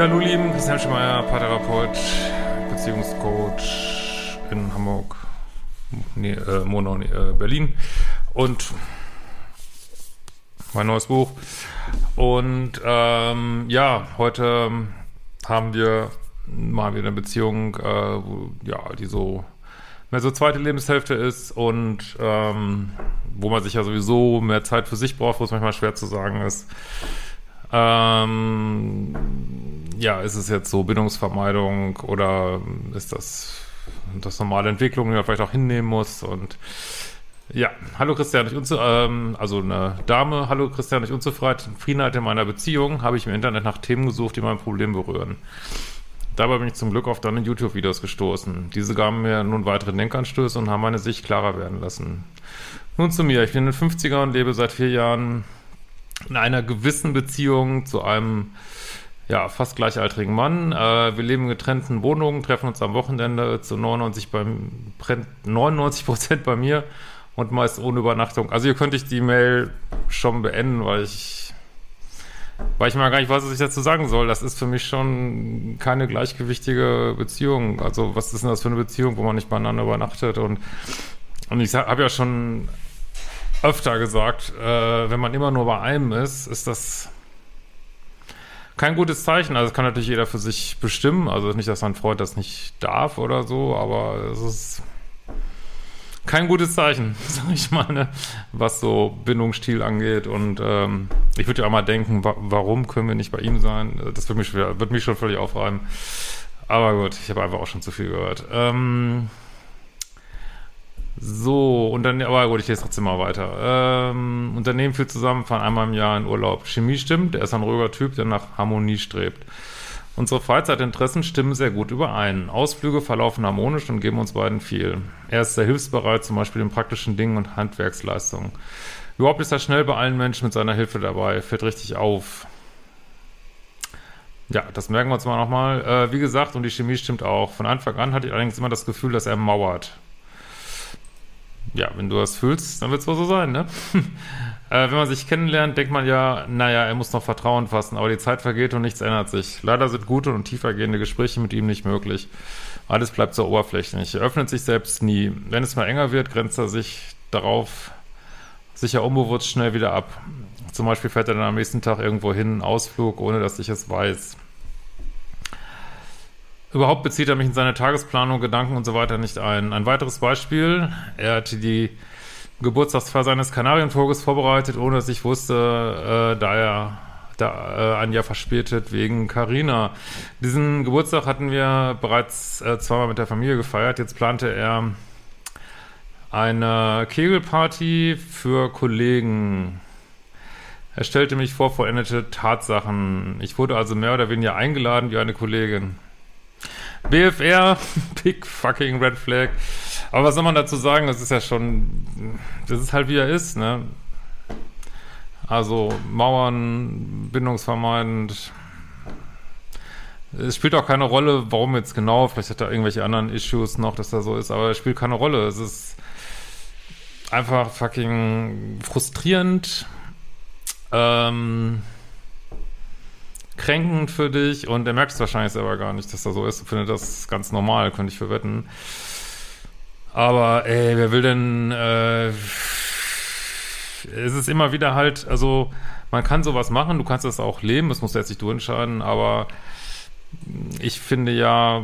Ja, hallo lieben, Christian Schemeier, Paartherapeut, Beziehungscoach in Hamburg, nee, äh, Monau, nee, äh, Berlin und mein neues Buch. Und ähm, ja, heute haben wir mal wieder eine Beziehung, äh, wo, ja, die so mehr so zweite Lebenshälfte ist und ähm, wo man sich ja sowieso mehr Zeit für sich braucht, wo es manchmal schwer zu sagen ist. Ähm, ja, ist es jetzt so Bindungsvermeidung oder ist das das normale Entwicklung, die man vielleicht auch hinnehmen muss und ja, hallo Christian, ich unzu ähm, also eine Dame, hallo Christian, ich Unzufriedenheit in meiner Beziehung, habe ich im Internet nach Themen gesucht, die mein Problem berühren. Dabei bin ich zum Glück auf deine YouTube-Videos gestoßen. Diese gaben mir nun weitere Denkanstöße und haben meine Sicht klarer werden lassen. Nun zu mir, ich bin in den 50er und lebe seit vier Jahren in einer gewissen Beziehung zu einem ja, fast gleichaltrigen Mann. Äh, wir leben in getrennten Wohnungen, treffen uns am Wochenende zu 99 beim 99 Prozent bei mir und meist ohne Übernachtung. Also hier könnte ich die Mail schon beenden, weil ich weil ich mal gar nicht weiß, was ich dazu sagen soll. Das ist für mich schon keine gleichgewichtige Beziehung. Also was ist denn das für eine Beziehung, wo man nicht beieinander übernachtet und und ich habe ja schon öfter gesagt, äh, wenn man immer nur bei einem ist, ist das kein gutes Zeichen. Also das kann natürlich jeder für sich bestimmen. Also nicht, dass ein Freund das nicht darf oder so, aber es ist kein gutes Zeichen, sag ich mal, ne? was so Bindungsstil angeht. Und ähm, ich würde ja auch mal denken, wa warum können wir nicht bei ihm sein? Das würde mich, wird mich schon völlig aufreiben. Aber gut, ich habe einfach auch schon zu viel gehört. Ähm, so, und dann, aber gut, ich lese trotzdem mal weiter. Ähm, Unternehmen führt zusammen, fahren einmal im Jahr in Urlaub. Chemie stimmt, er ist ein ruhiger Typ, der nach Harmonie strebt. Unsere Freizeitinteressen stimmen sehr gut überein. Ausflüge verlaufen harmonisch und geben uns beiden viel. Er ist sehr hilfsbereit, zum Beispiel in praktischen Dingen und Handwerksleistungen. Überhaupt ist er schnell bei allen Menschen mit seiner Hilfe dabei, fällt richtig auf. Ja, das merken wir uns mal nochmal. Äh, wie gesagt, und die Chemie stimmt auch. Von Anfang an hatte ich allerdings immer das Gefühl, dass er mauert ja, wenn du das fühlst, dann wird es wohl so sein, ne? äh, wenn man sich kennenlernt, denkt man ja, naja, er muss noch Vertrauen fassen, aber die Zeit vergeht und nichts ändert sich. Leider sind gute und tiefergehende Gespräche mit ihm nicht möglich. Alles bleibt so oberflächlich. Er öffnet sich selbst nie. Wenn es mal enger wird, grenzt er sich darauf sicher unbewusst schnell wieder ab. Zum Beispiel fährt er dann am nächsten Tag irgendwo hin, Ausflug, ohne dass ich es weiß. Überhaupt bezieht er mich in seine Tagesplanung, Gedanken und so weiter nicht ein. Ein weiteres Beispiel, er hatte die Geburtstagsfeier seines Kanarienvogels vorbereitet, ohne dass ich wusste, äh, da er da, äh, ein Jahr verspätet wegen Carina. Diesen Geburtstag hatten wir bereits äh, zweimal mit der Familie gefeiert. Jetzt plante er eine Kegelparty für Kollegen. Er stellte mich vor vollendete Tatsachen. Ich wurde also mehr oder weniger eingeladen wie eine Kollegin. BFR, Big fucking Red Flag. Aber was soll man dazu sagen? Das ist ja schon, das ist halt wie er ist, ne? Also Mauern, bindungsvermeidend. Es spielt auch keine Rolle, warum jetzt genau. Vielleicht hat er irgendwelche anderen Issues noch, dass er so ist, aber es spielt keine Rolle. Es ist einfach fucking frustrierend. Ähm, kränkend für dich und er merkt es wahrscheinlich selber gar nicht, dass er so ist. Ich finde das ganz normal, könnte ich verwetten. Aber ey, wer will denn, äh, es ist immer wieder halt, also man kann sowas machen, du kannst das auch leben, das musst du jetzt nicht du entscheiden, aber ich finde ja,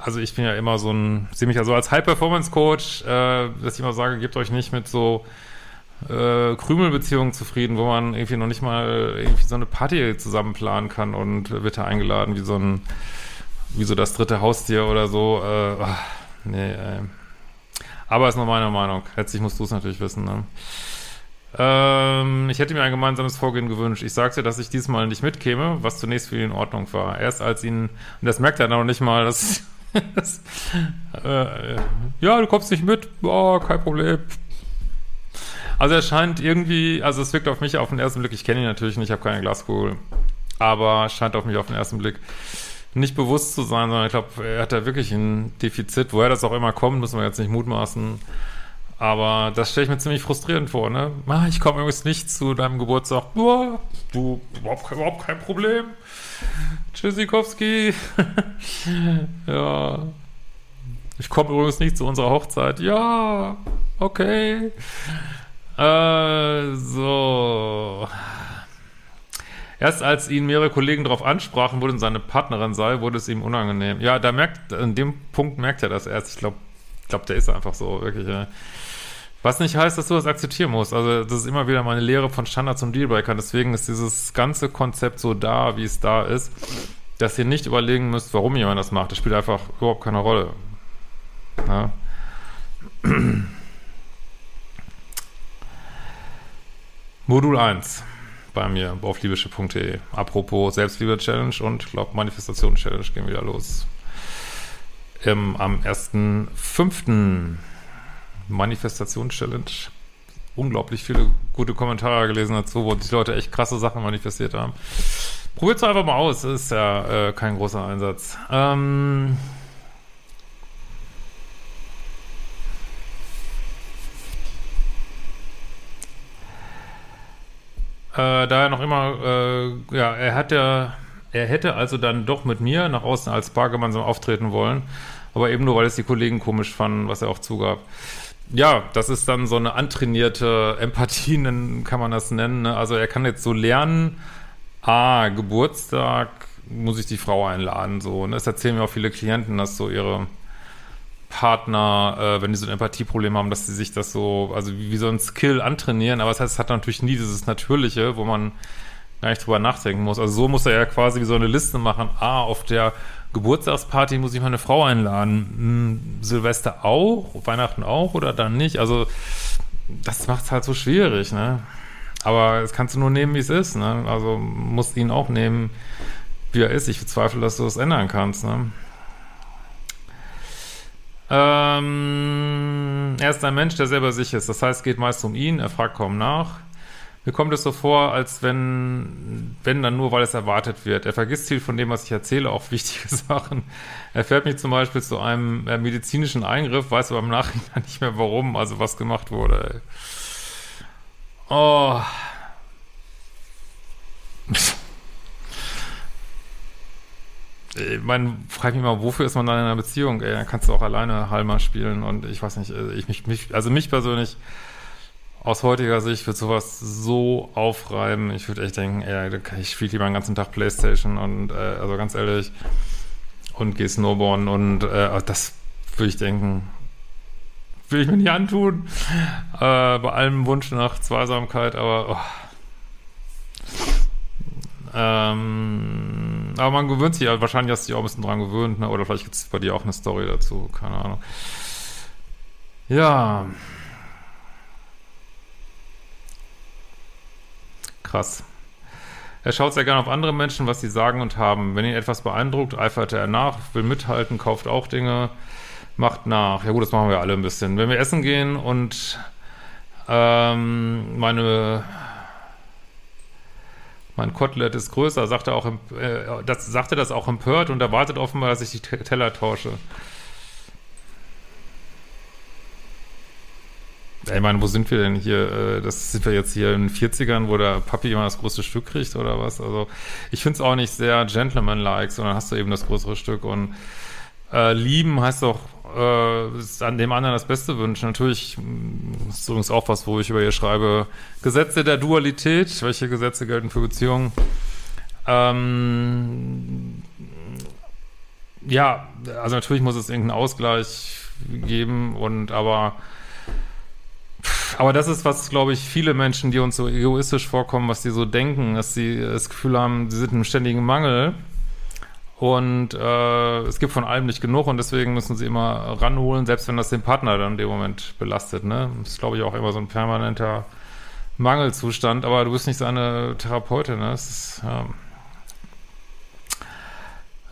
also ich bin ja immer so ein, sehe mich ja so als High-Performance-Coach, äh, dass ich immer sage, gebt euch nicht mit so äh, Krümelbeziehungen zufrieden, wo man irgendwie noch nicht mal irgendwie so eine Party zusammen planen kann und wird da eingeladen wie so ein, wie so das dritte Haustier oder so. Äh, ach, nee, ey. Aber ist nur meine Meinung. Letztlich musst du es natürlich wissen, ne? Ähm, ich hätte mir ein gemeinsames Vorgehen gewünscht. Ich sagte, dass ich diesmal nicht mitkäme, was zunächst für ihn in Ordnung war. Erst als ihn, und das merkt er noch nicht mal, dass, dass äh, ja, du kommst nicht mit, oh, kein Problem. Also er scheint irgendwie, also es wirkt auf mich auf den ersten Blick, ich kenne ihn natürlich nicht, ich habe keine Glaskugel, aber scheint auf mich auf den ersten Blick nicht bewusst zu sein, sondern ich glaube, er hat da wirklich ein Defizit. Woher das auch immer kommt, müssen wir jetzt nicht mutmaßen. Aber das stelle ich mir ziemlich frustrierend vor, ne? Ich komme übrigens nicht zu deinem Geburtstag. Boah, du, überhaupt, überhaupt kein Problem. Tschüssikowski. ja. Ich komme übrigens nicht zu unserer Hochzeit. Ja, okay. Äh, so. Erst als ihn mehrere Kollegen darauf ansprachen, wo denn seine Partnerin sei, wurde es ihm unangenehm. Ja, da merkt, an dem Punkt merkt er das erst. Ich glaube, ich glaube, der ist einfach so, wirklich. Ja. Was nicht heißt, dass du das akzeptieren musst. Also das ist immer wieder meine Lehre von Standards und Dealbreakern. Deswegen ist dieses ganze Konzept so da, wie es da ist, dass ihr nicht überlegen müsst, warum jemand das macht. Das spielt einfach überhaupt keine Rolle. Ja. Modul 1 bei mir auf liebische.de. Apropos Selbstliebe-Challenge und ich glaube Manifestation-Challenge gehen wieder los. Ähm, am 1.5. Manifestation-Challenge. Unglaublich viele gute Kommentare gelesen dazu, wo die Leute echt krasse Sachen manifestiert haben. Probiert es einfach mal aus, ist ja äh, kein großer Einsatz. Ähm äh, da er noch immer, äh, ja, er hat ja, er hätte also dann doch mit mir nach außen als Paar gemeinsam auftreten wollen, aber eben nur, weil es die Kollegen komisch fanden, was er auch zugab ja, das ist dann so eine antrainierte Empathie, kann man das nennen. Ne? Also er kann jetzt so lernen, ah, Geburtstag muss ich die Frau einladen, so. Ne? Das erzählen mir auch viele Klienten, dass so ihre Partner, äh, wenn die so ein Empathieproblem haben, dass sie sich das so, also wie, wie so ein Skill antrainieren, aber das heißt, es hat natürlich nie dieses Natürliche, wo man gar nicht drüber nachdenken muss. Also so muss er ja quasi wie so eine Liste machen, ah, auf der Geburtstagsparty muss ich meine Frau einladen. Hm, Silvester auch? Weihnachten auch oder dann nicht? Also, das macht es halt so schwierig, ne? Aber das kannst du nur nehmen, wie es ist, ne? Also, musst ihn auch nehmen, wie er ist. Ich bezweifle, dass du das ändern kannst, ne? Ähm, er ist ein Mensch, der selber sich ist. Das heißt, es geht meist um ihn, er fragt kaum nach. Mir kommt es so vor, als wenn, wenn dann nur, weil es erwartet wird. Er vergisst viel von dem, was ich erzähle, auch wichtige Sachen. Er fährt mich zum Beispiel zu einem äh, medizinischen Eingriff, weiß aber im Nachhinein nicht mehr warum, also was gemacht wurde. Ey. Oh. Ich meine, frag mich mal, wofür ist man dann in einer Beziehung? Ey, dann kannst du auch alleine Halma spielen und ich weiß nicht, äh, ich mich, mich also mich persönlich aus heutiger Sicht wird sowas so aufreiben. Ich würde echt denken, ey, ich spiele lieber den ganzen Tag Playstation und, äh, also ganz ehrlich, und gehe Snowboarden und äh, das würde ich denken, will ich mir nicht antun. Äh, bei allem Wunsch nach Zweisamkeit, aber oh. ähm, aber man gewöhnt sich ja, wahrscheinlich hast du dich auch ein bisschen dran gewöhnt, ne? oder vielleicht gibt es bei dir auch eine Story dazu, keine Ahnung. Ja. Krass. Er schaut sehr gerne auf andere Menschen, was sie sagen und haben. Wenn ihn etwas beeindruckt, eifert er nach, will mithalten, kauft auch Dinge, macht nach. Ja gut, das machen wir alle ein bisschen. Wenn wir essen gehen und ähm, meine mein Kotelett ist größer, sagt er auch, äh, das, sagt er das auch empört und erwartet offenbar, dass ich die Teller tausche. Ich meine, wo sind wir denn hier? Äh, das sind wir jetzt hier in den 40ern, wo der Papi immer das größte Stück kriegt oder was? Also ich finde es auch nicht sehr gentleman-like, sondern hast du eben das größere Stück und äh, lieben heißt doch äh, an dem anderen das Beste wünschen. Natürlich mm, ist übrigens auch was, wo ich über ihr schreibe, Gesetze der Dualität. Welche Gesetze gelten für Beziehungen? Ähm, ja, also natürlich muss es irgendeinen Ausgleich geben und aber aber das ist, was, glaube ich, viele Menschen, die uns so egoistisch vorkommen, was die so denken, dass sie das Gefühl haben, sie sind im ständigen Mangel und äh, es gibt von allem nicht genug und deswegen müssen sie immer ranholen, selbst wenn das den Partner dann in dem Moment belastet. Ne? Das ist, glaube ich, auch immer so ein permanenter Mangelzustand, aber du bist nicht seine Therapeutin. Ne? Das ist,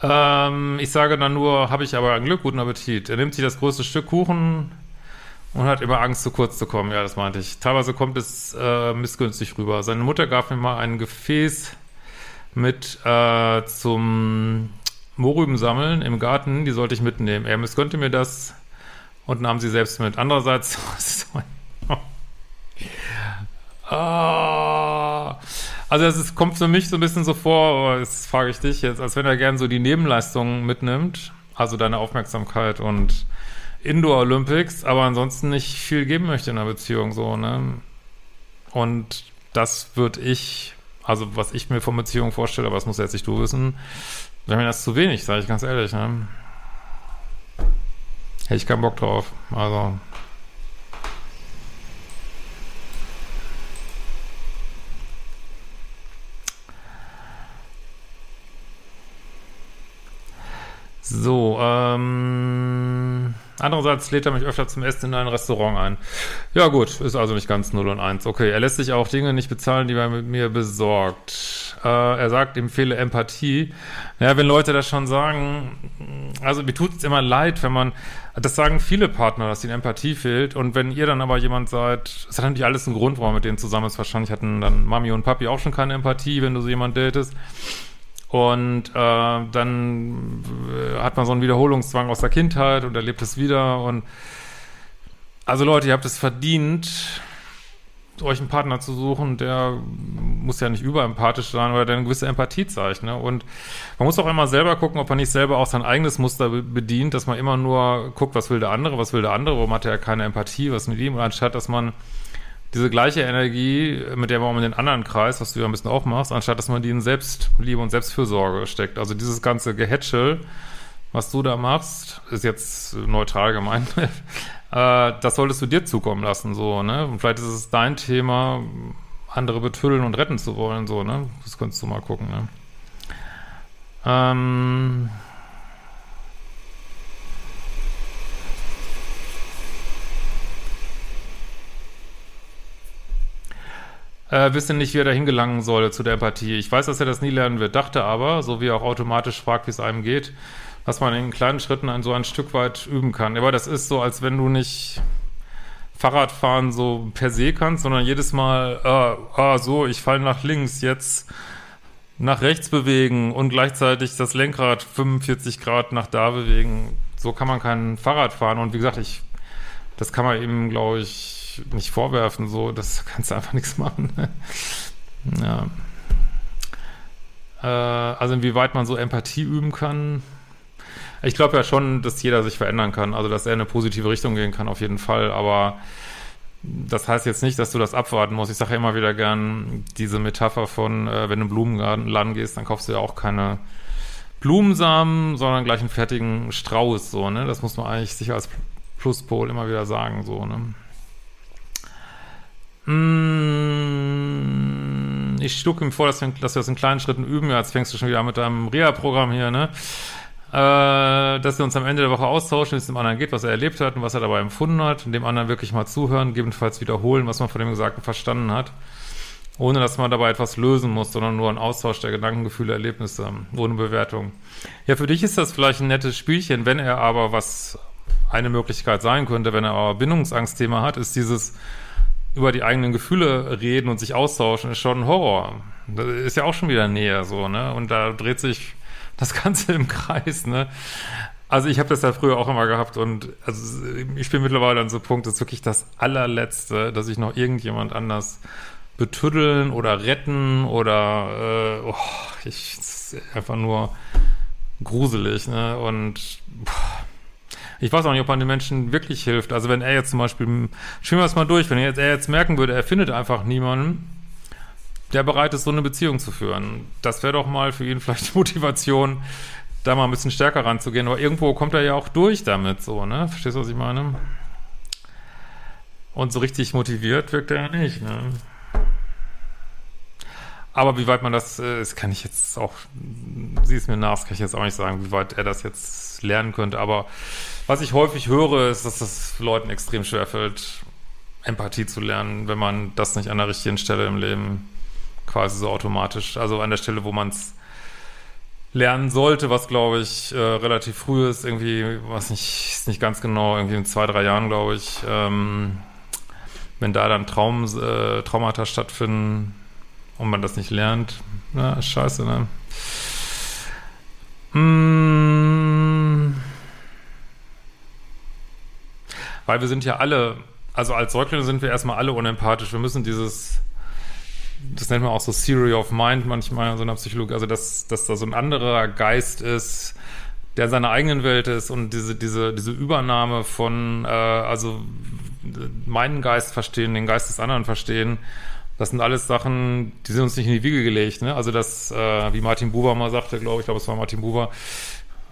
ja. Ähm, ich sage dann nur, habe ich aber ein Glück, guten Appetit. Er nimmt sich das größte Stück Kuchen und hat immer Angst, zu kurz zu kommen. Ja, das meinte ich. Teilweise kommt es äh, missgünstig rüber. Seine Mutter gab mir mal ein Gefäß mit äh, zum Mohrrüben sammeln im Garten. Die sollte ich mitnehmen. Er missgönnte mir das und nahm sie selbst mit. Andererseits, ah, also es kommt für mich so ein bisschen so vor, jetzt frage ich dich jetzt, als wenn er gern so die Nebenleistungen mitnimmt, also deine Aufmerksamkeit und Indoor Olympics, aber ansonsten nicht viel geben möchte in einer Beziehung so, ne? Und das würde ich, also was ich mir von Beziehung vorstelle, aber das muss jetzt nicht du wissen, wäre mir das zu wenig, sage ich ganz ehrlich, ne? Hätte ich keinen Bock drauf. Also, So, ähm, andererseits lädt er mich öfter zum Essen in ein Restaurant ein. Ja gut, ist also nicht ganz 0 und 1. Okay, er lässt sich auch Dinge nicht bezahlen, die er mit mir besorgt. Äh, er sagt, ihm fehle Empathie. Ja, wenn Leute das schon sagen, also mir tut es immer leid, wenn man, das sagen viele Partner, dass ihnen Empathie fehlt. Und wenn ihr dann aber jemand seid, es hat natürlich alles einen Grund, warum mit denen zusammen ist. Wahrscheinlich hatten dann Mami und Papi auch schon keine Empathie, wenn du so jemand datest. Und äh, dann äh, hat man so einen Wiederholungszwang aus der Kindheit und erlebt es wieder. Und also Leute, ihr habt es verdient, euch einen Partner zu suchen, der muss ja nicht überempathisch sein, aber der eine gewisse Empathie zeigt. Ne? Und man muss auch immer selber gucken, ob man nicht selber auch sein eigenes Muster bedient, dass man immer nur guckt, was will der andere, was will der andere, warum hat er keine Empathie, was mit ihm, anstatt dass man diese gleiche Energie, mit der man in den anderen Kreis, was du ja ein bisschen auch machst, anstatt dass man die in Selbstliebe und Selbstfürsorge steckt. Also dieses ganze Gehätschel, was du da machst, ist jetzt neutral gemeint. äh, das solltest du dir zukommen lassen, so, ne? Und vielleicht ist es dein Thema, andere betüllen und retten zu wollen, so, ne? Das könntest du mal gucken, ne? Ähm, äh, wisse nicht, wie er da hingelangen soll zu der Empathie. Ich weiß, dass er das nie lernen wird, dachte aber, so wie er auch automatisch fragt, wie es einem geht, dass man in kleinen Schritten ein, so ein Stück weit üben kann. Aber das ist so, als wenn du nicht Fahrradfahren so per se kannst, sondern jedes Mal, ah, ah so, ich falle nach links, jetzt nach rechts bewegen und gleichzeitig das Lenkrad 45 Grad nach da bewegen. So kann man kein Fahrrad fahren. Und wie gesagt, ich, das kann man eben, glaube ich, nicht vorwerfen, so, das kannst du einfach nichts machen. ja. Äh, also inwieweit man so Empathie üben kann. Ich glaube ja schon, dass jeder sich verändern kann, also dass er in eine positive Richtung gehen kann, auf jeden Fall, aber das heißt jetzt nicht, dass du das abwarten musst. Ich sage ja immer wieder gern diese Metapher von, äh, wenn du in Blumenladen gehst, dann kaufst du ja auch keine Blumensamen, sondern gleich einen fertigen Strauß, so, ne? Das muss man eigentlich sich als Pluspol immer wieder sagen, so, ne? Hm, ich schlug ihm vor, dass wir, dass wir das in kleinen Schritten üben. Ja, jetzt fängst du schon wieder mit deinem Reha-Programm hier, ne? Äh, dass wir uns am Ende der Woche austauschen, wie es dem anderen geht, was er erlebt hat und was er dabei empfunden hat, und dem anderen wirklich mal zuhören, gegebenenfalls wiederholen, was man von dem Gesagten verstanden hat, ohne dass man dabei etwas lösen muss, sondern nur ein Austausch der Gedanken, Gefühle, Erlebnisse, ohne Bewertung. Ja, für dich ist das vielleicht ein nettes Spielchen, wenn er aber was eine Möglichkeit sein könnte, wenn er aber Bindungsangstthema hat, ist dieses über die eigenen Gefühle reden und sich austauschen, ist schon ein Horror. Das ist ja auch schon wieder näher so, ne? Und da dreht sich das Ganze im Kreis, ne? Also ich habe das ja früher auch immer gehabt und also ich bin mittlerweile an so Punkt, das ist wirklich das allerletzte, dass ich noch irgendjemand anders betüddeln oder retten oder äh, oh, ich einfach nur gruselig, ne? Und boah, ich weiß auch nicht, ob man den Menschen wirklich hilft. Also wenn er jetzt zum Beispiel, schieben wir es mal durch, wenn er jetzt, er jetzt merken würde, er findet einfach niemanden, der bereit ist, so eine Beziehung zu führen. Das wäre doch mal für ihn vielleicht Motivation, da mal ein bisschen stärker ranzugehen, aber irgendwo kommt er ja auch durch damit, so, ne? Verstehst du, was ich meine? Und so richtig motiviert wirkt er ja nicht, ne? Aber wie weit man das, äh, das kann ich jetzt auch, sieh es mir nach, das kann ich jetzt auch nicht sagen, wie weit er das jetzt lernen könnte. Aber was ich häufig höre, ist, dass es Leuten extrem schwerfällt, Empathie zu lernen, wenn man das nicht an der richtigen Stelle im Leben quasi so automatisch, also an der Stelle, wo man es lernen sollte, was glaube ich äh, relativ früh ist, irgendwie, was nicht, ist nicht ganz genau, irgendwie in zwei, drei Jahren, glaube ich, ähm, wenn da dann Traum, äh, Traumata stattfinden, und man das nicht lernt, na, scheiße, ne? Mmh. Weil wir sind ja alle, also als Säuglinge sind wir erstmal alle unempathisch. Wir müssen dieses, das nennt man auch so Theory of Mind manchmal in so einer Psychologie, also dass, dass da so ein anderer Geist ist, der seine eigenen Welt ist und diese, diese, diese Übernahme von, äh, also meinen Geist verstehen, den Geist des anderen verstehen das sind alles Sachen, die sind uns nicht in die Wiege gelegt. Ne? Also das, äh, wie Martin Buber mal sagte, glaube ich, glaube es war Martin Buber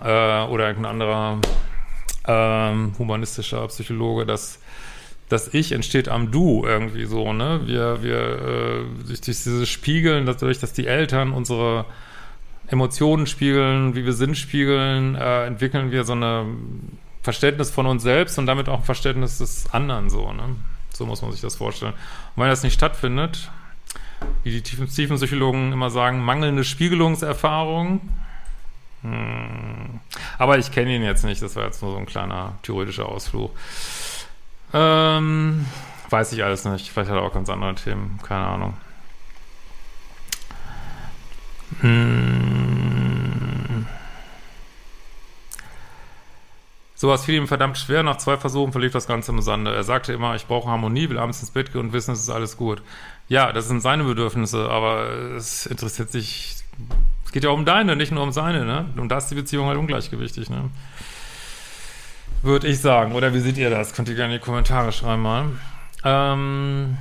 äh, oder irgendein anderer ähm, humanistischer Psychologe, dass das Ich entsteht am Du irgendwie so, ne? Wir, wir äh, durch, durch dieses Spiegeln, dadurch, dass die Eltern unsere Emotionen spiegeln, wie wir sind spiegeln, äh, entwickeln wir so eine Verständnis von uns selbst und damit auch ein Verständnis des anderen so, ne? So muss man sich das vorstellen. Und wenn das nicht stattfindet, wie die tiefen, tiefen Psychologen immer sagen, mangelnde Spiegelungserfahrung. Hm. Aber ich kenne ihn jetzt nicht, das war jetzt nur so ein kleiner theoretischer Ausflug. Ähm, weiß ich alles nicht. Vielleicht hat er auch ganz andere Themen, keine Ahnung. Hm. Sowas fiel ihm verdammt schwer. Nach zwei Versuchen verlief das Ganze im Sande. Er sagte immer, ich brauche Harmonie, will abends ins Bett gehen und wissen, es ist alles gut. Ja, das sind seine Bedürfnisse, aber es interessiert sich, es geht ja um deine, nicht nur um seine, ne? Und da ist die Beziehung halt ungleichgewichtig, ne? Würde ich sagen. Oder wie seht ihr das? Könnt ihr gerne in die Kommentare schreiben mal. Ähm,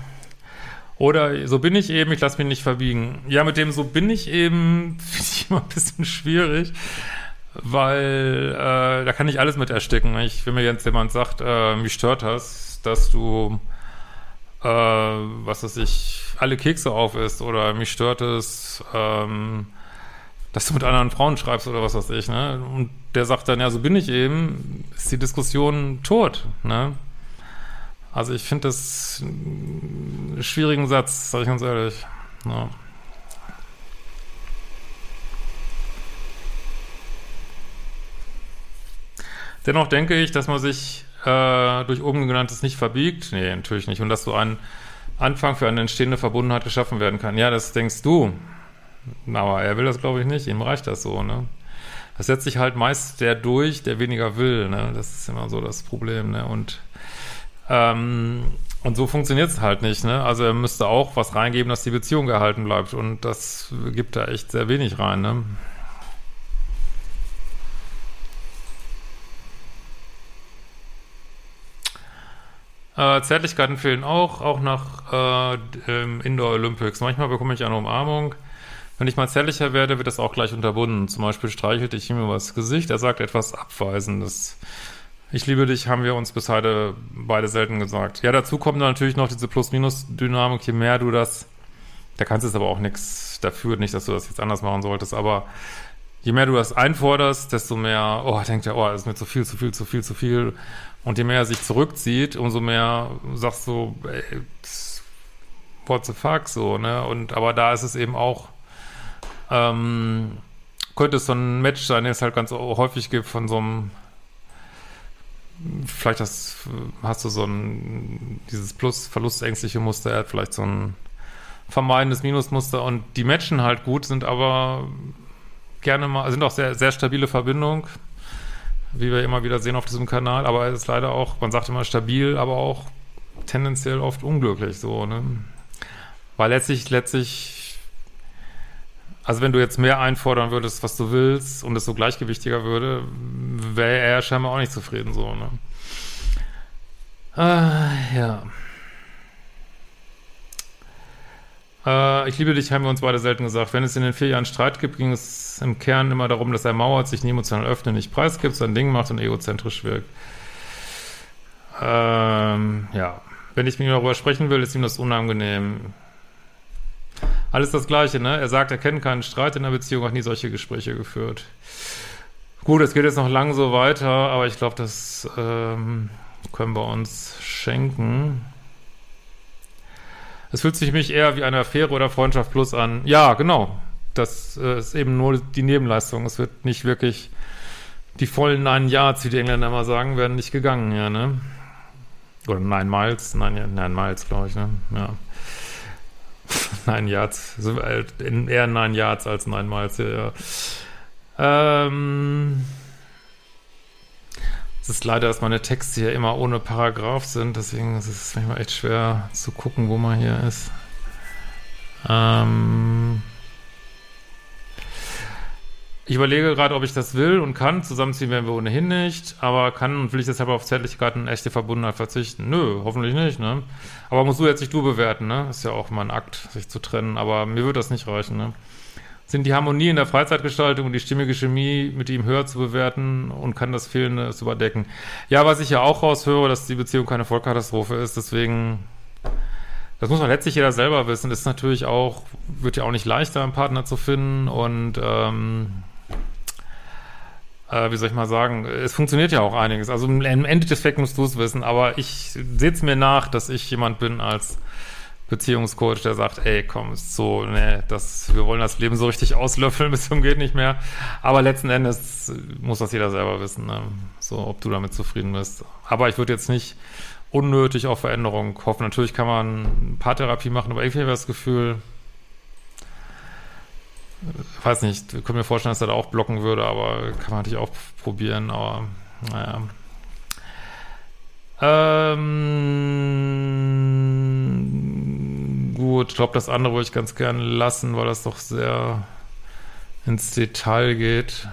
oder so bin ich eben, ich lasse mich nicht verbiegen. Ja, mit dem so bin ich eben, finde ich immer ein bisschen schwierig weil äh, da kann ich alles mit ersticken. Ich, wenn mir jetzt jemand sagt, äh, mich stört das, dass du, äh, was weiß ich, alle Kekse auf isst oder mich stört es, ähm, dass du mit anderen Frauen schreibst oder was weiß ich, ne? Und der sagt dann, ja, so bin ich eben, ist die Diskussion tot, ne? Also ich finde das einen schwierigen Satz, sage ich ganz ehrlich. Ja. Dennoch denke ich, dass man sich äh, durch oben genanntes nicht verbiegt. Nee, natürlich nicht. Und dass so ein Anfang für eine entstehende Verbundenheit geschaffen werden kann. Ja, das denkst du. Aber er will das, glaube ich, nicht. Ihm reicht das so, ne? Das setzt sich halt meist der durch, der weniger will, ne? Das ist immer so das Problem, ne? Und, ähm, und so funktioniert es halt nicht, ne? Also er müsste auch was reingeben, dass die Beziehung gehalten bleibt. Und das gibt da echt sehr wenig rein, ne? Äh, Zärtlichkeiten fehlen auch, auch nach äh, Indoor Olympics. Manchmal bekomme ich eine Umarmung. Wenn ich mal zärtlicher werde, wird das auch gleich unterbunden. Zum Beispiel streichelte ich ihm über das Gesicht. Er sagt etwas Abweisendes. Ich liebe dich, haben wir uns bis heute beide selten gesagt. Ja, dazu kommt natürlich noch diese Plus-Minus-Dynamik. Je mehr du das, da kannst du es aber auch nichts dafür, nicht, dass du das jetzt anders machen solltest, aber je mehr du das einforderst, desto mehr, oh, denkt er, oh, das ist mir zu viel, zu viel, zu viel, zu viel. Und je mehr er sich zurückzieht, umso mehr sagst du, ey, what the fuck, so, ne? Und aber da ist es eben auch, ähm, könnte es so ein Match sein, den es halt ganz häufig gibt von so einem, vielleicht hast, hast du so ein, dieses Plus-Verlustängstliche Muster, er hat vielleicht so ein vermeidendes Minusmuster und die matchen halt gut, sind aber gerne mal, sind auch sehr, sehr stabile Verbindungen wie wir immer wieder sehen auf diesem Kanal, aber es ist leider auch, man sagt immer stabil, aber auch tendenziell oft unglücklich so, ne? Weil letztlich, letztlich, also wenn du jetzt mehr einfordern würdest, was du willst und es so gleichgewichtiger würde, wäre er scheinbar auch nicht zufrieden so, ne? Ah, ja. Äh, ich liebe dich, haben wir uns beide selten gesagt. Wenn es in den vier Jahren Streit gibt, ging es im Kern immer darum, dass er mauert, sich nie emotional öffnet, nicht preisgibt, sein Ding macht und egozentrisch wirkt. Ähm, ja. Wenn ich mit ihm darüber sprechen will, ist ihm das unangenehm. Alles das Gleiche, ne? Er sagt, er kennt keinen Streit in der Beziehung, hat nie solche Gespräche geführt. Gut, es geht jetzt noch lang so weiter, aber ich glaube, das ähm, können wir uns schenken. Es fühlt sich mich eher wie eine Affäre oder Freundschaft plus an. Ja, genau. Das äh, ist eben nur die Nebenleistung. Es wird nicht wirklich die vollen Nine Yards, wie die Engländer immer sagen, werden nicht gegangen, ja, ne? Oder Nine Miles, Nine, Nine Miles, glaube ich, ne? Ja. Nine Yards, so, äh, eher Nine Yards als Nine Miles, ja, ja. Ähm, es ist leider, dass meine Texte hier immer ohne Paragraph sind, deswegen ist es manchmal echt schwer zu gucken, wo man hier ist. Ähm ich überlege gerade, ob ich das will und kann. Zusammenziehen werden wir ohnehin nicht, aber kann und will ich deshalb auf Zärtlichkeit und echte Verbundenheit verzichten? Nö, hoffentlich nicht, ne? Aber musst du jetzt nicht du bewerten, ne? Ist ja auch mal ein Akt, sich zu trennen, aber mir wird das nicht reichen, ne? Sind die Harmonie in der Freizeitgestaltung und die stimmige Chemie mit ihm höher zu bewerten und kann das Fehlende zu überdecken. Ja, was ich ja auch raushöre, dass die Beziehung keine Vollkatastrophe ist, deswegen, das muss man letztlich jeder selber wissen, ist natürlich auch, wird ja auch nicht leichter, einen Partner zu finden und, ähm, äh, wie soll ich mal sagen, es funktioniert ja auch einiges. Also im Endeffekt musst du es wissen, aber ich sehe es mir nach, dass ich jemand bin als Beziehungscoach, der sagt, ey, komm, ist so, ne, das, wir wollen das Leben so richtig auslöffeln, bis zum geht nicht mehr. Aber letzten Endes muss das jeder selber wissen, ne? so, ob du damit zufrieden bist. Aber ich würde jetzt nicht unnötig auf Veränderung hoffen. Natürlich kann man Paartherapie machen, aber irgendwie habe ich das Gefühl, weiß nicht, ich könnte mir vorstellen, dass er da auch blocken würde, aber kann man natürlich auch probieren, aber naja. Ähm, gut, ich glaube, das andere würde ich ganz gerne lassen, weil das doch sehr ins Detail geht.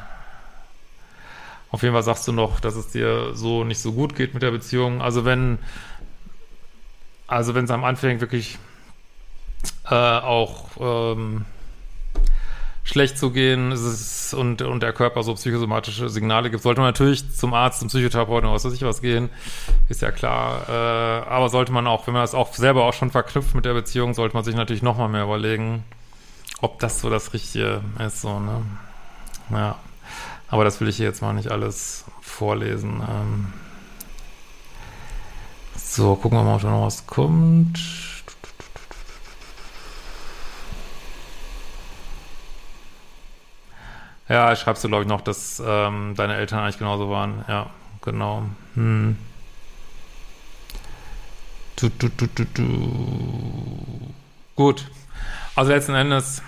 Auf jeden Fall sagst du noch, dass es dir so nicht so gut geht mit der Beziehung. Also wenn, also wenn es am Anfang wirklich äh, auch ähm, schlecht zu gehen ist und, und der Körper so psychosomatische Signale gibt, sollte man natürlich zum Arzt, zum Psychotherapeuten oder was weiß ich was gehen, ist ja klar. Äh, aber sollte man auch, wenn man das auch selber auch schon verknüpft mit der Beziehung, sollte man sich natürlich nochmal mehr überlegen, ob das so das Richtige ist, so, ne? Ja. Aber das will ich hier jetzt mal nicht alles vorlesen. Ähm so, gucken wir mal, ob da noch was kommt. Ja, schreibst du, glaube ich, noch, dass ähm, deine Eltern eigentlich genauso waren. Ja, genau. Hm. Du, du, du, du, du. Gut. Also letzten Endes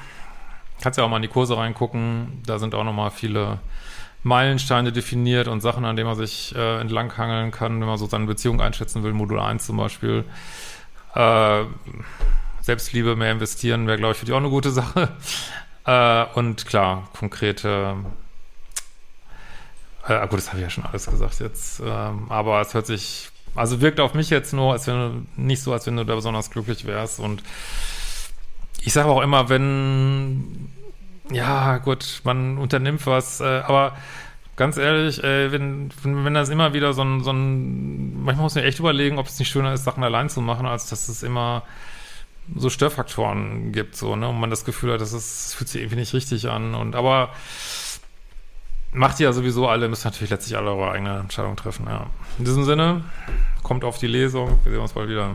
kannst du ja auch mal in die Kurse reingucken. Da sind auch nochmal viele Meilensteine definiert und Sachen, an denen man sich äh, entlanghangeln kann, wenn man so seine Beziehung einschätzen will. Modul 1 zum Beispiel. Äh, Selbstliebe mehr investieren wäre, glaube ich, für dich auch eine gute Sache. Äh, und klar, konkrete äh, gut, das habe ich ja schon alles gesagt jetzt. Ähm, aber es hört sich, also wirkt auf mich jetzt nur, als wenn du nicht so, als wenn du da besonders glücklich wärst. Und ich sage auch immer, wenn, ja, gut, man unternimmt was, äh, aber ganz ehrlich, ey, wenn, wenn das immer wieder so ein, so ein, manchmal muss man echt überlegen, ob es nicht schöner ist, Sachen allein zu machen, als dass es immer so Störfaktoren gibt, so, ne, und man das Gefühl hat, dass es das fühlt sich irgendwie nicht richtig an und aber macht ihr ja sowieso alle, müsst natürlich letztlich alle eure eigene Entscheidung treffen, ja. In diesem Sinne, kommt auf die Lesung, wir sehen uns bald wieder.